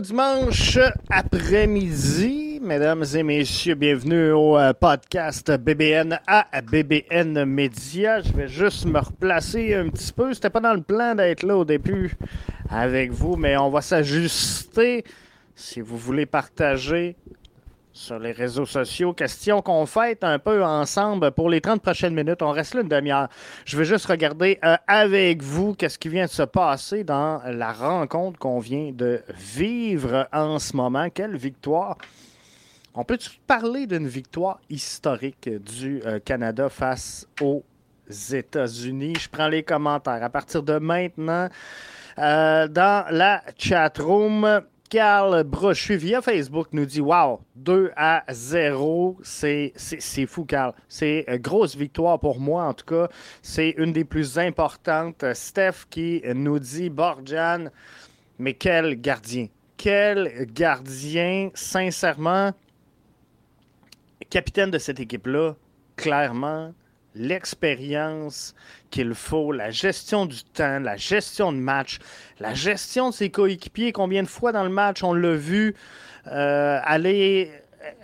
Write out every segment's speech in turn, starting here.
dimanche après-midi, mesdames et messieurs. Bienvenue au euh, podcast BBN à BBN Média. Je vais juste me replacer un petit peu. C'était pas dans le plan d'être là au début avec vous, mais on va s'ajuster. Si vous voulez partager sur les réseaux sociaux. Question qu'on fête un peu ensemble pour les 30 prochaines minutes. On reste là une demi-heure. Je vais juste regarder euh, avec vous qu'est-ce qui vient de se passer dans la rencontre qu'on vient de vivre en ce moment. Quelle victoire! On peut parler d'une victoire historique du euh, Canada face aux États-Unis? Je prends les commentaires. À partir de maintenant, euh, dans la chat room, Carl Brochu via Facebook nous dit Wow, 2 à 0, c'est fou, Carl. C'est une grosse victoire pour moi, en tout cas. C'est une des plus importantes. Steph qui nous dit Borjan, mais quel gardien. Quel gardien, sincèrement, capitaine de cette équipe-là, clairement, l'expérience qu'il faut, la gestion du temps, la gestion de match, la gestion de ses coéquipiers. Combien de fois dans le match on l'a vu euh, aller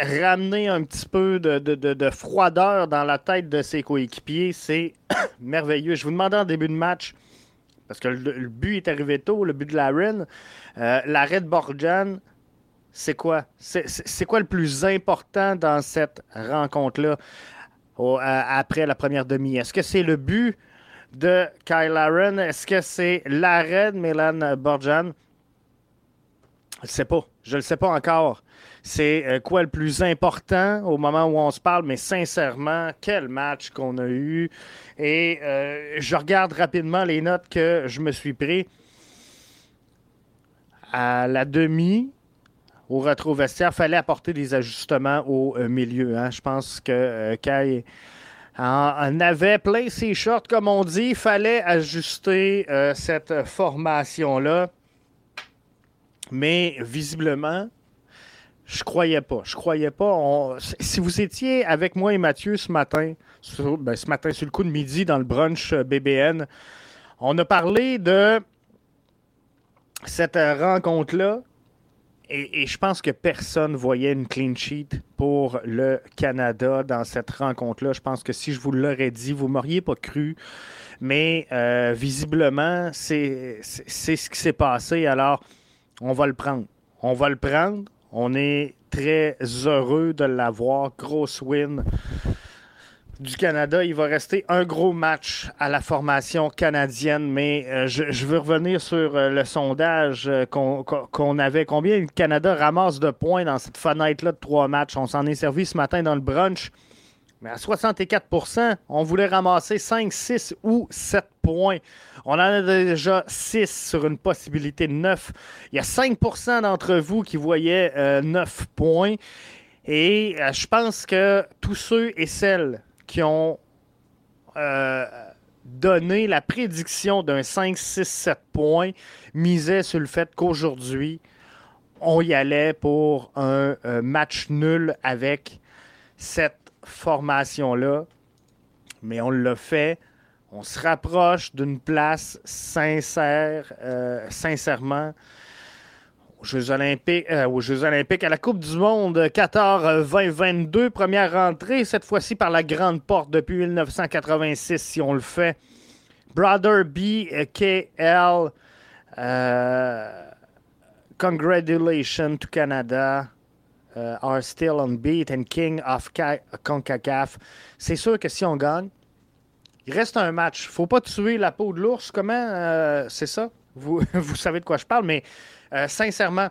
ramener un petit peu de, froideur dans la tête de ses coéquipiers. C'est merveilleux. Je vous demandais en début de match, parce que le, but est arrivé tôt, le but de Laren, euh, l'arrêt de Borjan, c'est quoi? C'est quoi le plus important dans cette rencontre-là? Après la première demi. Est-ce que c'est le but de Kyle Aaron? Est-ce que c'est l'arrêt de Milan Borjan? Je ne sais pas. Je ne le sais pas encore. C'est euh, quoi le plus important au moment où on se parle, mais sincèrement, quel match qu'on a eu. Et euh, je regarde rapidement les notes que je me suis pris. À la demi, au retro vestiaire, fallait apporter des ajustements au euh, milieu. Hein. Je pense que euh, Kai en, avait plein ses shorts, comme on dit. Il fallait ajuster euh, cette formation-là. Mais visiblement, je croyais pas. Je croyais pas. Si vous étiez avec moi et Mathieu ce matin, ben, ce matin sur le coup de midi dans le brunch BBN, on a parlé de cette rencontre-là et, je pense que personne voyait une clean sheet pour le Canada dans cette rencontre-là. Je pense que si je vous l'aurais dit, vous ne m'auriez pas cru. Mais euh, visiblement, c'est ce qui s'est passé. Alors, on va le prendre. On va le prendre. On est très heureux de l'avoir. Grosse win du Canada. Il va rester un gros match à la formation canadienne, mais euh, je, veux revenir sur euh, le sondage euh, qu'on avait. Combien le Canada ramasse de points dans cette fenêtre-là de trois matchs? On s'en est servi ce matin dans le brunch. Mais à 64% on voulait ramasser 5, 6 ou 7 points. On en a déjà 6 sur une possibilité de 9. Il y a 5% d'entre vous qui voyaient 9 points. Et je pense que tous ceux et celles qui ont euh, donné la prédiction d'un 5, 6, 7 points misaient sur le fait qu'aujourd'hui, on y allait pour un euh, match nul avec cette formation-là. Mais on l'a fait. On se rapproche d'une place sincère, euh, sincèrement. Jeux Olympiques, euh, aux Jeux Olympiques, à la Coupe du Monde Qatar 2022. Première rentrée, cette fois-ci par la grande porte depuis 1986, si on le fait. Brother BKL, euh, congratulations to Canada. Are still unbeat and king of CONCACAF. C'est sûr que si on gagne, il reste un match. faut pas tuer la peau de l'ours. Comment euh, c'est ça? Vous, vous savez de quoi je parle, mais euh, sincèrement,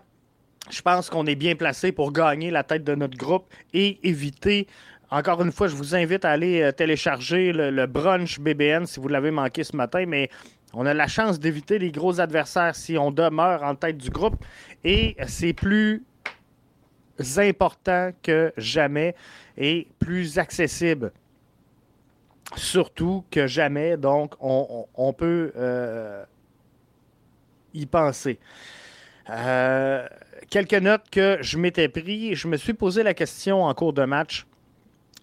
je pense qu'on est bien placé pour gagner la tête de notre groupe et éviter. Encore une fois, je vous invite à aller euh, télécharger le, brunch BBN si vous l'avez manqué ce matin, mais on a la chance d'éviter les gros adversaires si on demeure en tête du groupe et c'est plus important que jamais et plus accessible surtout que jamais. Donc, on, peut euh, y penser. Euh, quelques notes que je m'étais pris. Je me suis posé la question en cours de match.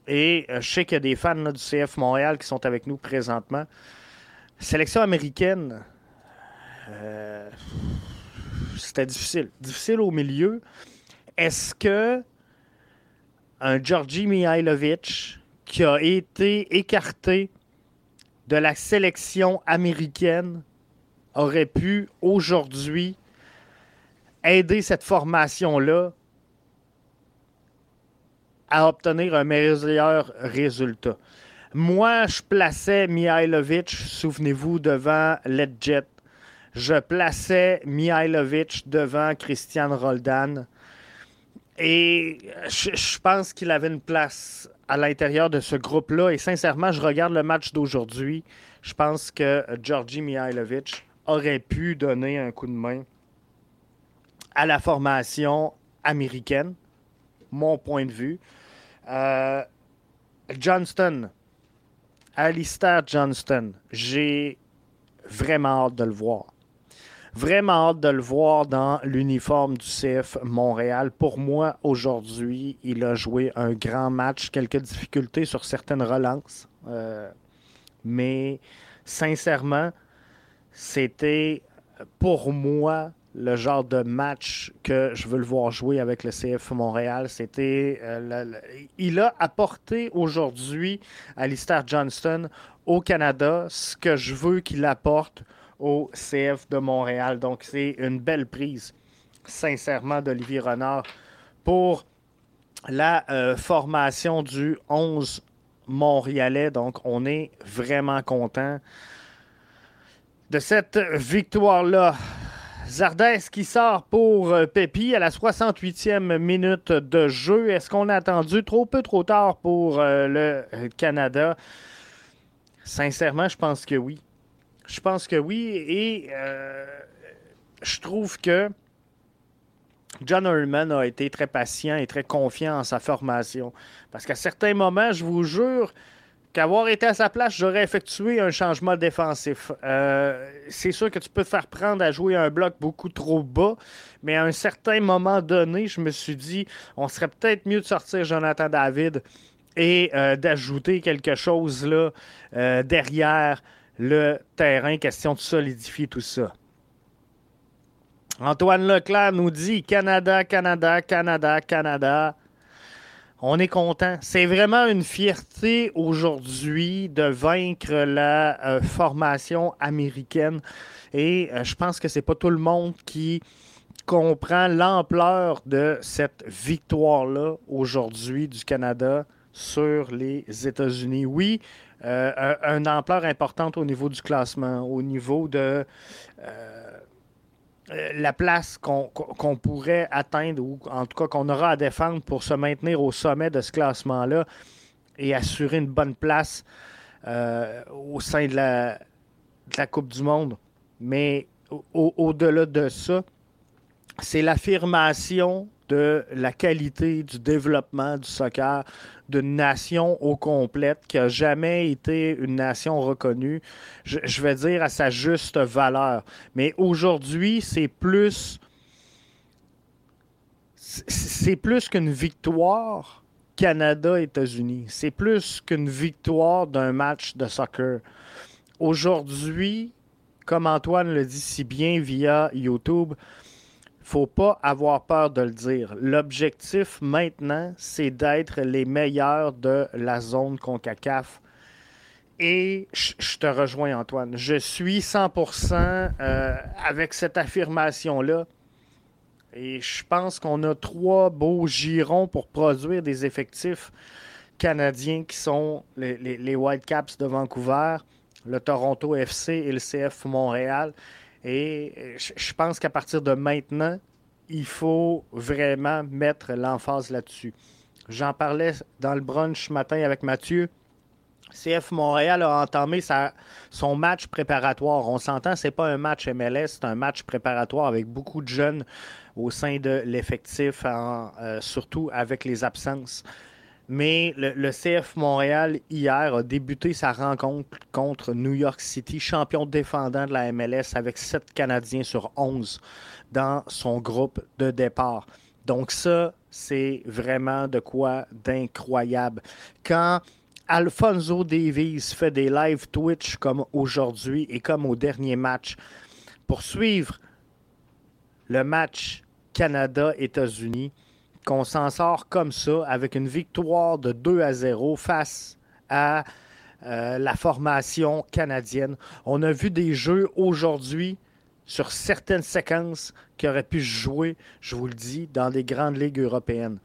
Et euh, je sais qu'il y a des fans du CF Montréal qui sont avec nous présentement. Sélection américaine. Euh, c'était difficile. Difficile au milieu. Est-ce que un Georgi Mihailovic qui a été écarté de la sélection américaine aurait pu aujourd'hui aider cette formation-là à obtenir un meilleur résultat. Moi, je plaçais Mihailovic, souvenez-vous, devant Ledjet. Je plaçais Mihailovic devant Christian Roldan. Et je, pense qu'il avait une place à l'intérieur de ce groupe-là. Et sincèrement, je regarde le match d'aujourd'hui. Je pense que Georgi Mihailovic aurait pu donner un coup de main à la formation américaine, mon point de vue. Euh, Johnston, Alistair Johnston, j'ai vraiment hâte de le voir. Vraiment hâte de le voir dans l'uniforme du CF Montréal. Pour moi, aujourd'hui, il a joué un grand match, quelques difficultés sur certaines relances. Euh, mais sincèrement, c'était pour moi le genre de match que je veux le voir jouer avec le CF Montréal. C'était, euh, il a apporté aujourd'hui à Alistair Johnston au Canada ce que je veux qu'il apporte au CF de Montréal. Donc, c'est une belle prise, sincèrement, d'Olivier Renard pour la euh, formation du 11 montréalais. Donc, on est vraiment content de cette victoire-là. Zardes qui sort pour euh, Pépi à la 68e minute de jeu. Est-ce qu'on a attendu trop peu trop tard pour euh, le Canada? Sincèrement, je pense que oui. Je pense que oui. Et euh, je trouve que John Herman a été très patient et très confiant en sa formation. Parce qu'à certains moments, je vous jure, qu'avoir été à sa place, j'aurais effectué un changement défensif. Euh, c'est sûr que tu peux te faire prendre à jouer un bloc beaucoup trop bas, mais à un certain moment donné, je me suis dit, on serait peut-être mieux de sortir Jonathan David et euh, d'ajouter quelque chose euh, derrière le terrain, question de solidifier tout ça. Antoine Leclerc nous dit Canada, Canada, Canada, Canada. On est content. C'est vraiment une fierté aujourd'hui de vaincre la euh, formation américaine. Et euh, je pense que c'est pas tout le monde qui comprend l'ampleur de cette victoire-là aujourd'hui du Canada sur les États-Unis. Oui, euh, une ampleur importante au niveau du classement, au niveau de la place qu'on pourrait atteindre ou en tout cas qu'on aura à défendre pour se maintenir au sommet de ce classement-là et assurer une bonne place euh, au sein de la, Coupe du Monde. Mais au-delà de ça, c'est l'affirmation de la qualité du développement du soccer d'une nation au complète qui n'a jamais été une nation reconnue, je, vais dire à sa juste valeur. Mais aujourd'hui, c'est plus. C'est plus qu'une victoire Canada-États-Unis. C'est plus qu'une victoire d'un match de soccer. Aujourd'hui, comme Antoine le dit si bien via YouTube, faut pas avoir peur de le dire. L'objectif maintenant, c'est d'être les meilleurs de la zone CONCACAF. Et je te rejoins, Antoine. Je suis 100% euh, avec cette affirmation-là. Et je pense qu'on a trois beaux girons pour produire des effectifs canadiens qui sont les, les, les Whitecaps de Vancouver, le Toronto FC et le CF Montréal. Et je pense qu'à partir de maintenant, il faut vraiment mettre l'emphase là-dessus. J'en parlais dans le brunch ce matin avec Mathieu. CF Montréal a entamé sa, son match préparatoire. On s'entend, c'est pas un match MLS, c'est un match préparatoire avec beaucoup de jeunes au sein de l'effectif, euh, surtout avec les absences. Mais le, CF Montréal, hier, a débuté sa rencontre contre New York City, champion défendant de la MLS, avec 7 Canadiens sur 11 dans son groupe de départ. Donc ça, c'est vraiment de quoi d'incroyable. Quand Alfonso Davies fait des live Twitch comme aujourd'hui et comme au dernier match pour suivre le match Canada-États-Unis, qu'on s'en sort comme ça, avec une victoire de 2 à 0 face à euh, la formation canadienne. On a vu des jeux aujourd'hui sur certaines séquences qui auraient pu jouer, je vous le dis, dans des grandes ligues européennes.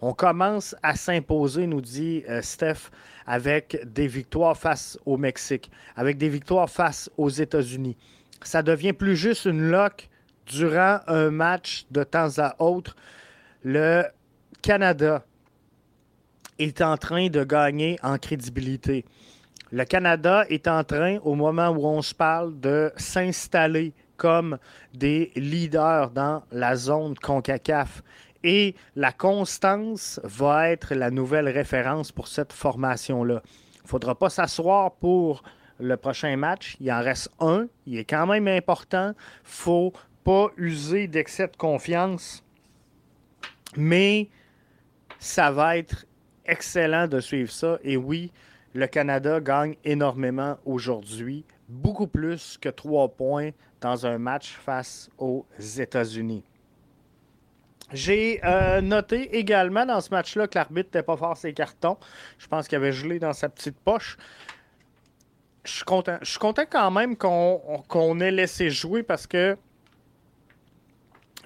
On commence à s'imposer, nous dit euh, Steph, avec des victoires face au Mexique, avec des victoires face aux États-Unis. Ça devient plus juste une lock durant un match de temps à autre. Le Canada est en train de gagner en crédibilité. Le Canada est en train, au moment où on se parle, de s'installer comme des leaders dans la zone CONCACAF. Et la constance va être la nouvelle référence pour cette formation-là. Il ne faudra pas s'asseoir pour le prochain match. Il en reste un. Il est quand même important. Il ne faut pas user d'excès de confiance. Mais ça va être excellent de suivre ça. Et oui, le Canada gagne énormément aujourd'hui, beaucoup plus que trois points dans un match face aux États-Unis. J'ai euh, noté également dans ce match-là que l'arbitre n'était pas fort ses cartons. Je pense qu'il avait gelé dans sa petite poche. Je suis content, je suis content quand même qu'on ait laissé jouer parce que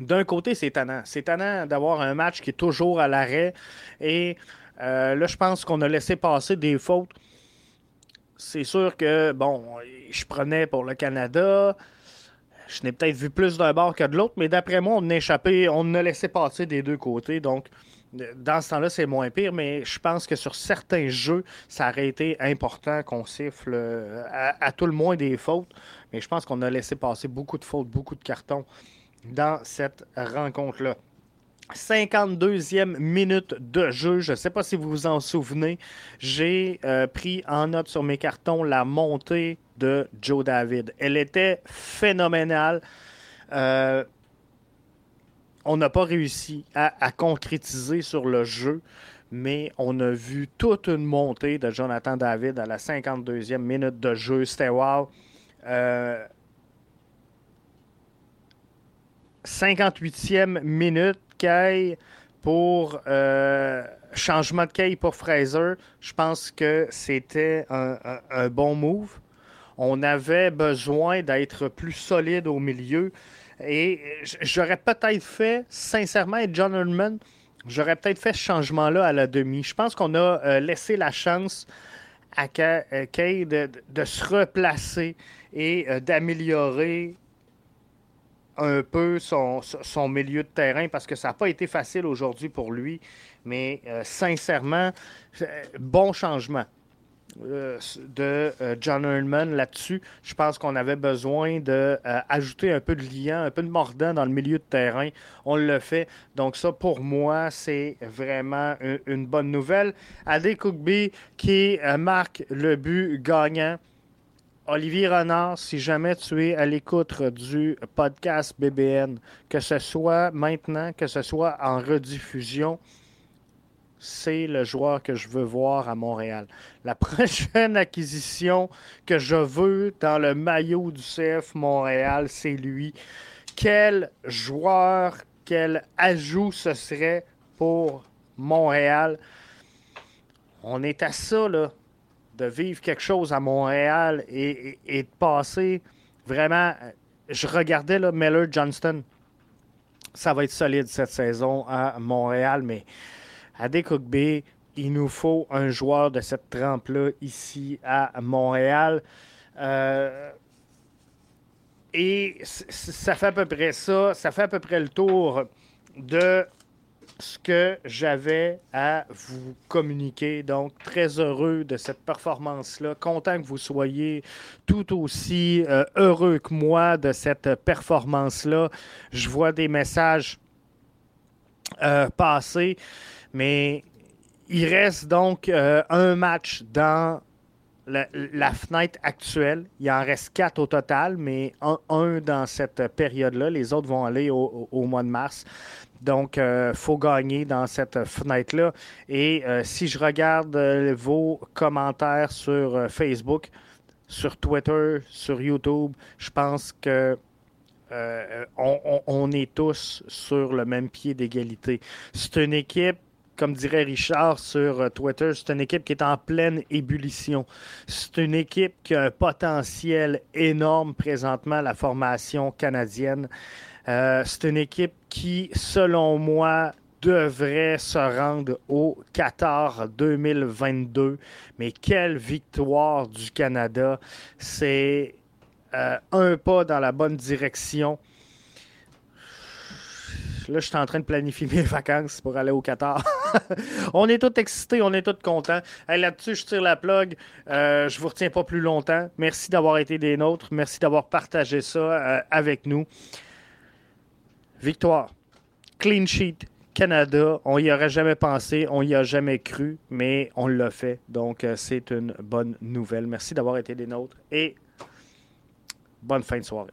d'un côté, c'est étonnant. C'est étonnant d'avoir un match qui est toujours à l'arrêt. Et euh, là, je pense qu'on a laissé passer des fautes. C'est sûr que, bon, je prenais pour le Canada. Je n'ai peut-être vu plus d'un bord que de l'autre, mais d'après moi, on a échappé, on a laissé passer des deux côtés. Donc, dans ce temps-là, c'est moins pire, mais je pense que sur certains jeux, ça aurait été important qu'on siffle euh, à, tout le moins des fautes. Mais je pense qu'on a laissé passer beaucoup de fautes, beaucoup de cartons dans cette rencontre-là. 52e minute de jeu. Je ne sais pas si vous vous en souvenez. J'ai euh, pris en note sur mes cartons la montée de Joe David. Elle était phénoménale. Euh, on n'a pas réussi à, concrétiser sur le jeu, mais on a vu toute une montée de Jonathan David à la 52e minute de jeu. C'était wow. 58e euh, minute, Kay pour euh, changement de Kay pour Fraser. Je pense que c'était un, bon move. On avait besoin d'être plus solide au milieu. Et j'aurais peut-être fait, sincèrement, et John Hurman, j'aurais peut-être fait ce changement-là à la demi. Je pense qu'on a euh, laissé la chance à Kay euh, de, se replacer et d'améliorer un peu son, milieu de terrain parce que ça n'a pas été facile aujourd'hui pour lui. Mais sincèrement, bon changement. Euh, de euh, John Hurlman là-dessus. Je pense qu'on avait besoin d'ajouter euh, un peu de liant, un peu de mordant dans le milieu de terrain. On le fait. Donc ça, pour moi, c'est vraiment une, bonne nouvelle. Adé Cookby qui marque le but gagnant. Olivier Renard, si jamais tu es à l'écoute du podcast BBN, que ce soit maintenant, que ce soit en rediffusion, c'est le joueur que je veux voir à Montréal. La prochaine acquisition que je veux dans le maillot du CF Montréal, c'est lui. Quel joueur, quel ajout ce serait pour Montréal? On est à ça, là, de vivre quelque chose à Montréal et, de passer vraiment. Je regardais là, Miller Johnston. Ça va être solide cette saison à Montréal, mais à Décookbé, il nous faut un joueur de cette trempe-là ici à Montréal. Euh, et ça fait à peu près ça. Ça fait à peu près le tour de ce que j'avais à vous communiquer. Donc, très heureux de cette performance-là. Content que vous soyez tout aussi euh, heureux que moi de cette performance-là. Je vois des messages euh, passer. Mais il reste donc euh, un match dans la, fenêtre actuelle. Il en reste quatre au total, mais un, dans cette période-là. Les autres vont aller au, mois de mars. Donc, il euh, faut gagner dans cette fenêtre-là. Et euh, si je regarde vos commentaires sur Facebook, sur Twitter, sur YouTube, je pense que on, est tous sur le même pied d'égalité. C'est une équipe comme dirait Richard sur euh, Twitter, c'est une équipe qui est en pleine ébullition. C'est une équipe qui a un potentiel énorme présentement, la formation canadienne. Euh, c'est une équipe qui, selon moi, devrait se rendre au Qatar 2022. Mais quelle victoire du Canada! C'est euh, un pas dans la bonne direction. Là, je suis en train de planifier mes vacances pour aller au Qatar. on est tous excités, on est tous contents. Là-dessus, je tire la plug. Euh, je vous retiens pas plus longtemps. Merci d'avoir été des nôtres. Merci d'avoir partagé ça euh, avec nous. Victoire. Clean sheet. Canada, on y aurait jamais pensé, on y a jamais cru, mais on l'a fait. Donc, euh, c'est une bonne nouvelle. Merci d'avoir été des nôtres et bonne fin de soirée.